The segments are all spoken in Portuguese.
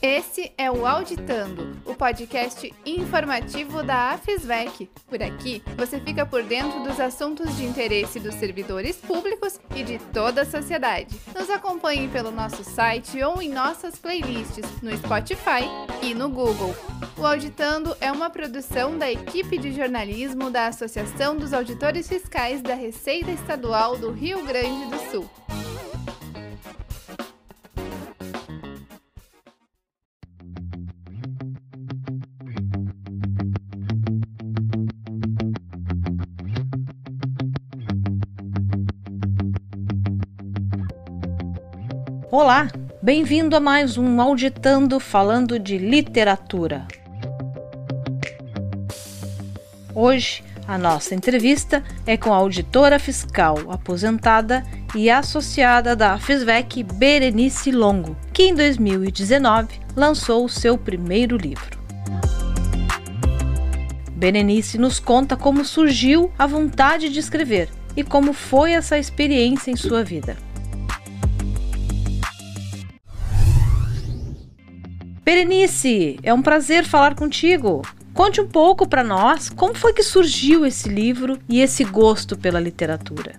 Esse é o Auditando, o podcast informativo da AFISVEC. Por aqui, você fica por dentro dos assuntos de interesse dos servidores públicos e de toda a sociedade. Nos acompanhe pelo nosso site ou em nossas playlists no Spotify e no Google. O Auditando é uma produção da equipe de jornalismo da Associação dos Auditores Fiscais da Receita Estadual do Rio Grande do Sul. Olá, bem-vindo a mais um Auditando falando de literatura. Hoje, a nossa entrevista é com a auditora fiscal aposentada e associada da FISVEC Berenice Longo, que em 2019 lançou o seu primeiro livro. Berenice nos conta como surgiu a vontade de escrever e como foi essa experiência em sua vida. Berenice, é um prazer falar contigo. Conte um pouco para nós como foi que surgiu esse livro e esse gosto pela literatura.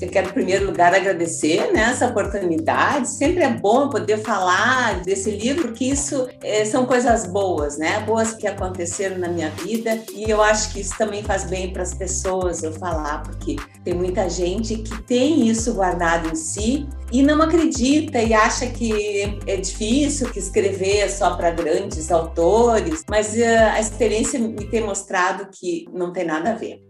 Eu quero, em primeiro lugar, agradecer né, essa oportunidade. Sempre é bom poder falar desse livro, que isso é, são coisas boas, né? Boas que aconteceram na minha vida. E eu acho que isso também faz bem para as pessoas eu falar, porque tem muita gente que tem isso guardado em si e não acredita e acha que é difícil que escrever é só para grandes autores, mas uh, a experiência me tem mostrado que não tem nada a ver.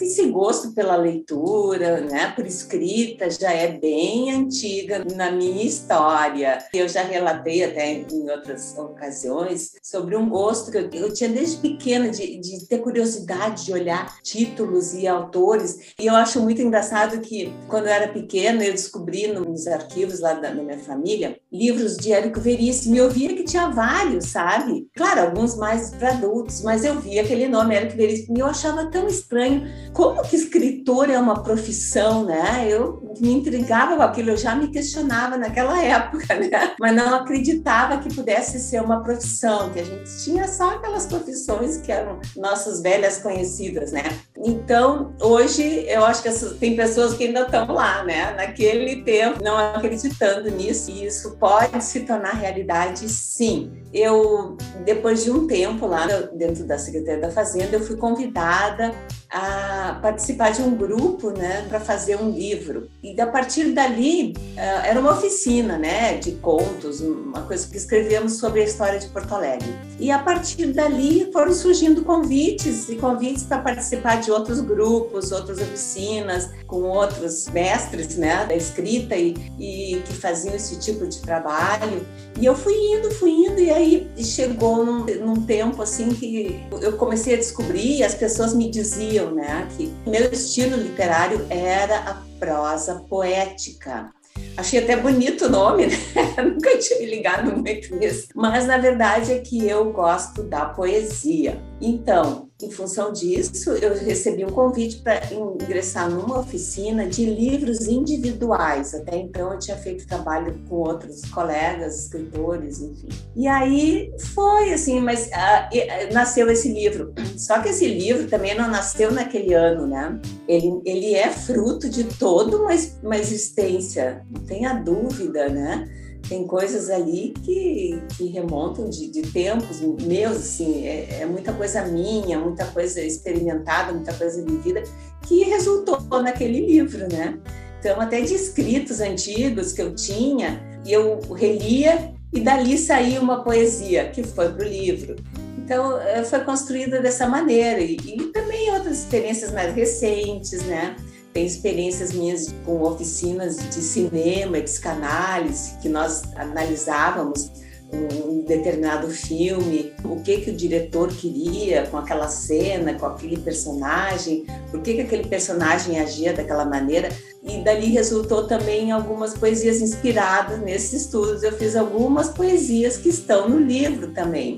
Esse gosto pela leitura, né, por escrita, já é bem antiga na minha história. Eu já relatei até em outras ocasiões sobre um gosto que eu, tinha desde pequena de, de, ter curiosidade de olhar títulos e autores. E eu acho muito engraçado que, quando eu era pequena, eu descobri nos arquivos lá da, da minha família livros de Érico Veríssimo e eu via que tinha vários, sabe? Claro, alguns mais para adultos, mas eu via aquele nome, Érico Veríssimo, e eu achava tão estranho como que escritor é uma profissão, né? Eu me intrigava com aquilo, eu já me questionava naquela época, né? Mas não acreditava que pudesse ser uma profissão, que a gente tinha só aquelas profissões que eram nossas velhas conhecidas, né? Então, hoje, eu acho que tem pessoas que ainda estão lá, né? Naquele tempo, não acreditando nisso, e isso pode se tornar realidade, sim. Eu, depois de um tempo lá dentro da Secretaria da Fazenda, eu fui convidada a participar de um grupo, né, para fazer um livro. E a partir dali uh, era uma oficina, né, de contos, uma coisa que escrevemos sobre a história de Porto Alegre. E a partir dali foram surgindo convites e convites para participar de outros grupos, outras oficinas com outros mestres, né, da escrita e, e que faziam esse tipo de trabalho. E eu fui indo, fui indo e aí chegou num, num tempo assim que eu comecei a descobrir, as pessoas me diziam né, que meu estilo literário era a prosa poética. Achei até bonito o nome, né? Nunca tinha me ligado muito nisso. Mas na verdade é que eu gosto da poesia. Então, em função disso, eu recebi um convite para ingressar numa oficina de livros individuais. Até então, eu tinha feito trabalho com outros colegas, escritores, enfim. E aí foi assim, mas uh, nasceu esse livro. Só que esse livro também não nasceu naquele ano, né? Ele, ele é fruto de toda uma, uma existência, não tenha dúvida, né? Tem coisas ali que, que remontam de, de tempos meus, assim, é, é, muita coisa minha, muita coisa experimentada, muita coisa vivida, que resultou naquele livro, né? Então, até de escritos antigos que eu tinha, eu relia e dali saía uma poesia que foi para o livro. Então, eh, foi construída dessa maneira. E, e também outras experiências mais recentes, né? Tem experiências minhas com oficinas de cinema, de psicanálise, que nós analisávamos um determinado filme, o que que o diretor queria com aquela cena, com aquele personagem, por que que aquele personagem agia daquela maneira. E dali resultou também algumas poesias inspiradas nesses estudos. Eu fiz algumas poesias que estão no livro também.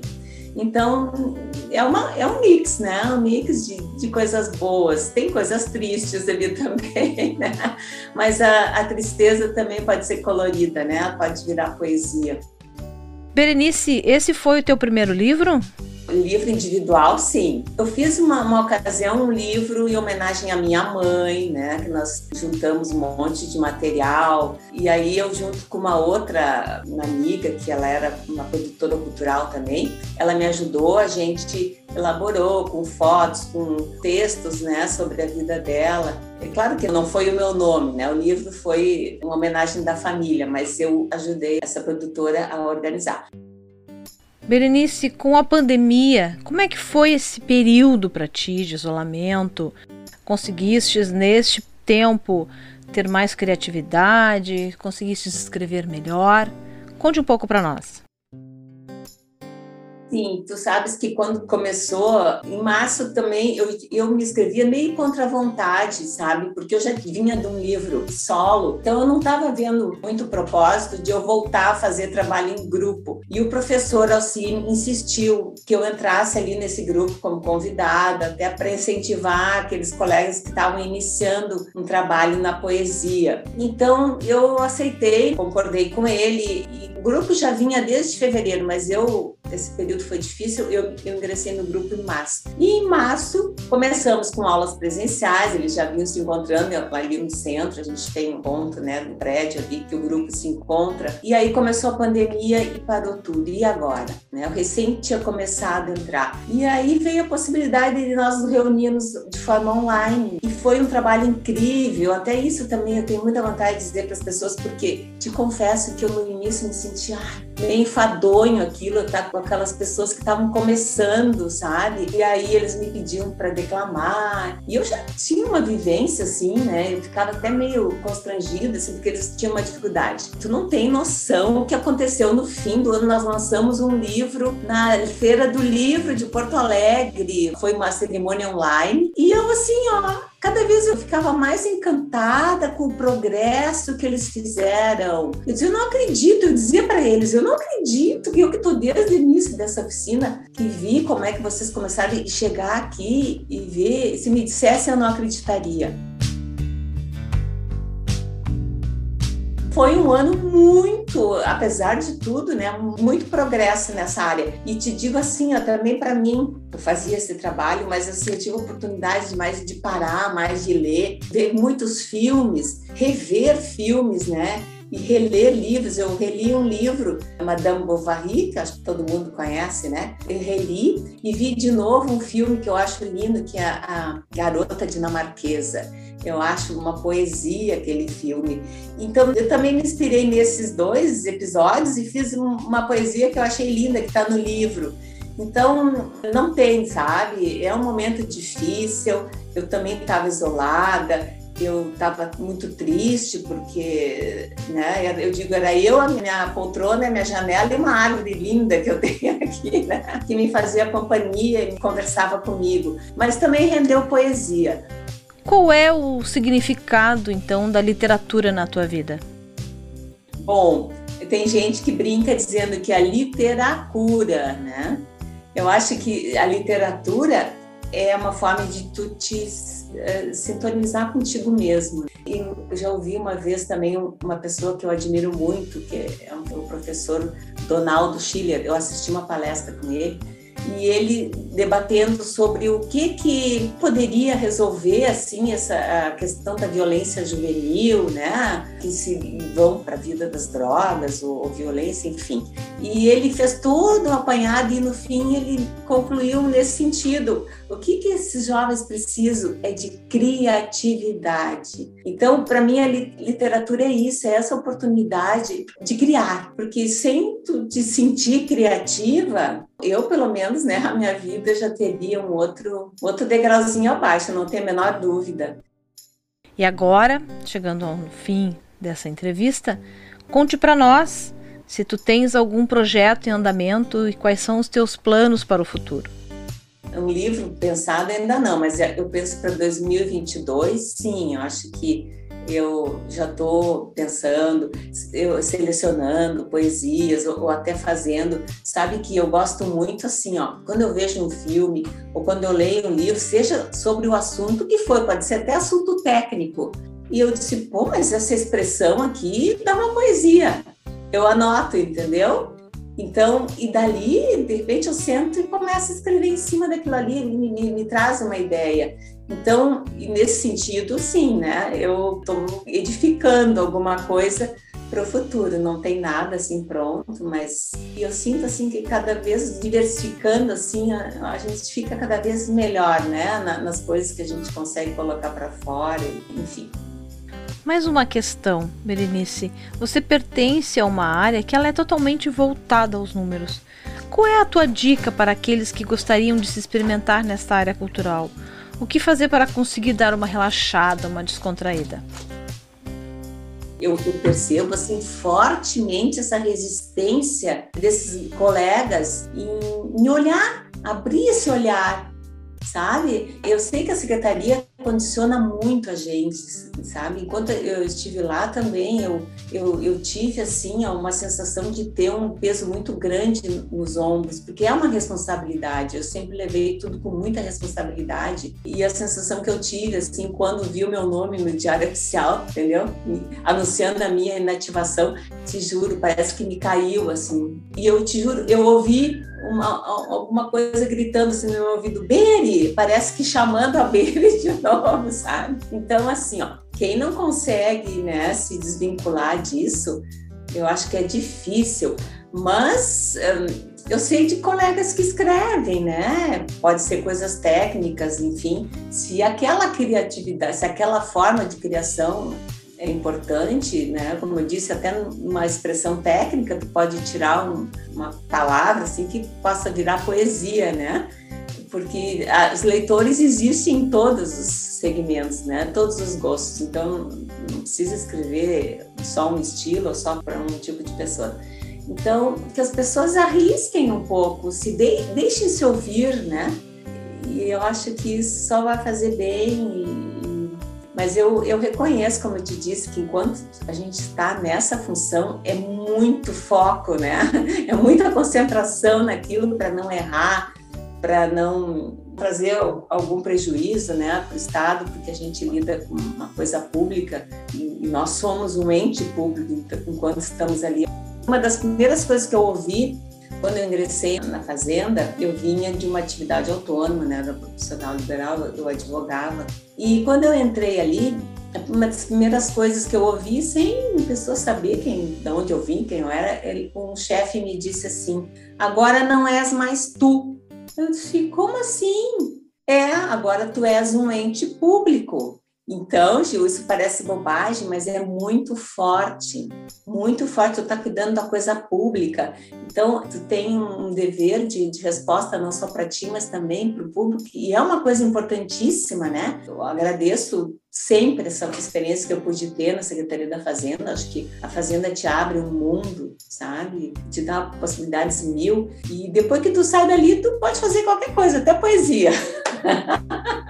Então, é, uma, é um mix, né? Um mix de, de coisas boas. Tem coisas tristes ali também, né? Mas a, a tristeza também pode ser colorida, né? Pode virar poesia. Berenice, esse foi o teu primeiro livro? Livro individual, sim. Eu fiz uma, uma, ocasião um livro em homenagem à minha mãe, né? Que nós juntamos um monte de material. E aí eu junto com uma outra uma amiga, que ela era uma produtora cultural também, ela me ajudou, a gente elaborou com fotos, com textos, né? Sobre a vida dela. É claro que não foi o meu nome, né? O livro foi uma homenagem da família, mas eu ajudei essa produtora a organizar. Berenice, com a pandemia, como é que foi esse período para ti de isolamento? Conseguiste neste tempo ter mais criatividade? Conseguiste escrever melhor? Conte um pouco para nós. Sim, tu sabes que quando começou, em março também, eu, eu me escrevia meio contra a vontade, sabe? Porque eu já vinha de um livro solo, então eu não estava vendo muito propósito de eu voltar a fazer trabalho em grupo. E o professor Alcine insistiu que eu entrasse ali nesse grupo como convidada, até para incentivar aqueles colegas que estavam iniciando um trabalho na poesia. Então eu aceitei, concordei com ele, e o grupo já vinha desde fevereiro, mas eu esse período foi difícil, eu, eu, ingressei no grupo em março. E em março começamos com aulas presenciais, eles já vinham se encontrando ali no centro, a gente tem um ponto, né, no prédio ali que o grupo se encontra. E aí começou a pandemia e parou tudo. E agora? Né? Eu recém tinha começado a entrar. E aí veio a possibilidade de nós nos reunirmos de forma online. Foi um trabalho incrível. Até isso também eu tenho muita vontade de dizer para as pessoas, porque te confesso que eu no início me sentia meio enfadonho aquilo, tá com aquelas pessoas que estavam começando, sabe? E aí eles me pediam para declamar. E eu já tinha uma vivência assim, né? Eu ficava até meio constrangida, assim, porque eles tinham uma dificuldade. Tu não tem noção o que aconteceu no fim do ano. Nós lançamos um livro na Feira do Livro de Porto Alegre. Foi uma cerimônia online. E eu, assim, ó, Cada vez eu ficava mais encantada com o progresso que eles fizeram. Eu dizia, eu não acredito, eu dizia para eles, eu não acredito que eu que estou desde o início dessa oficina, que vi como é que vocês começaram a chegar aqui e ver, se me dissessem eu não acreditaria. Foi um ano muito, apesar de tudo, né, muito progresso nessa área. E te digo assim, ó, também para mim, eu fazia esse trabalho, mas assim, eu tive oportunidade de mais de parar, mais de ler, ver muitos filmes, rever filmes, né? E reler livros. Eu reli um livro, Madame Bovary, que acho que todo mundo conhece, né? Eu reli e vi de novo um filme que eu acho lindo, que é a Garota Dinamarquesa. Eu acho uma poesia aquele filme. Então, eu também me inspirei nesses dois episódios e fiz uma poesia que eu achei linda, que está no livro. Então, não tem, sabe? É um momento difícil. Eu também estava isolada eu estava muito triste porque, né, eu digo, era eu, a minha poltrona, a minha janela e uma árvore linda que eu tenho aqui, né, que me fazia companhia e conversava comigo, mas também rendeu poesia. Qual é o significado, então, da literatura na tua vida? Bom, tem gente que brinca dizendo que a literatura, né? Eu acho que a literatura é uma forma de tu te uh, sintonizar contigo mesmo. E já ouvi uma vez também uma pessoa que eu admiro muito, que é o professor Donaldo Schiller. Eu assisti uma palestra com ele e ele debatendo sobre o que que poderia resolver assim essa a questão da violência juvenil, né, que se vão para a vida das drogas ou, ou, violência, enfim. E ele fez todo o apanhado e no fim ele concluiu nesse sentido. O que que esses jovens precisam é de criatividade. Então, para mim a literatura é isso, é essa oportunidade de criar, porque sem tu te sentir criativa, eu, pelo menos, né, a minha vida já teria um outro, outro degrauzinho abaixo, não tenho a menor dúvida. E agora, chegando ao fim dessa entrevista, conte para nós se tu tens algum projeto em andamento e quais são os teus planos para o futuro. Um livro pensado ainda não, mas eu penso para 2022, sim, eu acho que eu já estou pensando, eu selecionando poesias ou, ou, até fazendo. Sabe que eu gosto muito assim, ó, quando eu vejo um filme ou quando eu leio um livro, seja sobre o assunto que for, pode ser até assunto técnico. E eu disse, pô, mas essa expressão aqui dá uma poesia. Eu anoto, entendeu? Então, e dali, de repente, eu sento e começo a escrever em cima daquilo ali, me, me, me traz uma ideia. Então, nesse sentido, sim, né? Eu estou edificando alguma coisa para o futuro. Não tem nada assim pronto, mas eu sinto assim que cada vez diversificando assim a, a gente fica cada vez melhor, né? Na, nas coisas que a gente consegue colocar para fora, enfim. Mais uma questão, Berenice. Você pertence a uma área que ela é totalmente voltada aos números. Qual é a tua dica para aqueles que gostariam de se experimentar nesta área cultural? O que fazer para conseguir dar uma relaxada, uma descontraída? Eu, percebo assim fortemente essa resistência desses colegas em, em olhar, abrir esse olhar, sabe? Eu sei que a secretaria condiciona muito a gente, sabe? Enquanto eu estive lá também, eu, eu, eu tive, assim, uma sensação de ter um peso muito grande nos ombros, porque é uma responsabilidade. Eu sempre levei tudo com muita responsabilidade. E a sensação que eu tive, assim, quando vi o meu nome no Diário Oficial, entendeu? Anunciando a minha inativação, te juro, parece que me caiu, assim. E eu te juro, eu ouvi uma, alguma coisa gritando assim no meu ouvido, Beri, parece que chamando a Beri de novo, sabe? Então, assim, ó, quem não consegue, né, se desvincular disso, eu acho que é difícil, mas hum, eu sei de colegas que escrevem, né? Pode ser coisas técnicas, enfim. Se aquela criatividade, se aquela forma de criação é importante, né? Como eu disse, até uma expressão técnica, tu pode tirar um, uma palavra assim que possa virar poesia, né? Porque os leitores existem em todos os segmentos, né? Todos os gostos. Então, não precisa escrever só um estilo ou só para um tipo de pessoa. Então, que as pessoas arrisquem um pouco, se de, deixem se ouvir, né? E eu acho que isso só vai fazer bem mas eu, eu reconheço, como eu te disse, que enquanto a gente está nessa função, é muito foco, né? É muita concentração naquilo para não errar, para não trazer algum prejuízo né, para o Estado, porque a gente lida com uma coisa pública e nós somos um ente público então, enquanto estamos ali. Uma das primeiras coisas que eu ouvi quando eu ingressei na Fazenda, eu vinha de uma atividade autônoma, né, era profissional liberal, eu advogava. E quando eu entrei ali, uma das primeiras coisas que eu ouvi, sem pessoa saber quem, de onde eu vim, quem eu era, ele, um chefe me disse assim: agora não és mais tu. Eu disse: como assim? É, agora tu és um ente público. Então, Gil, isso parece bobagem, mas é muito forte, muito forte. Tu está cuidando da coisa pública. Então, tu tem um dever de, de resposta não só para ti, mas também para o público. E é uma coisa importantíssima, né? Eu agradeço sempre essa experiência que eu pude ter na Secretaria da Fazenda. Acho que a Fazenda te abre um mundo, sabe? Te dá possibilidades mil. E depois que tu sai dali, tu pode fazer qualquer coisa, até poesia.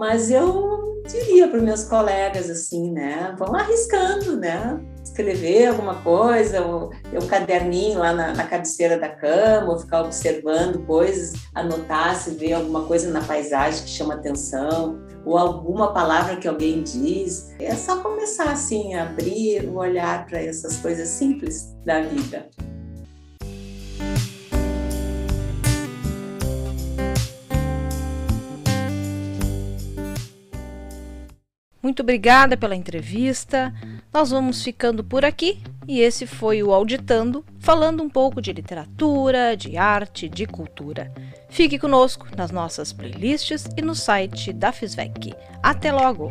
Mas eu diria para meus colegas assim, né? Vão arriscando, né? Escrever alguma coisa, ou ter um caderninho lá na, na cabeceira da cama, ou ficar observando coisas, anotar se vê alguma coisa na paisagem que chama atenção, ou alguma palavra que alguém diz. É só começar assim, a abrir o olhar para essas coisas simples da vida. Muito obrigada pela entrevista. Nós vamos ficando por aqui e esse foi o Auditando, falando um pouco de literatura, de arte, de cultura. Fique conosco nas nossas playlists e no site da FISVEC. Até logo!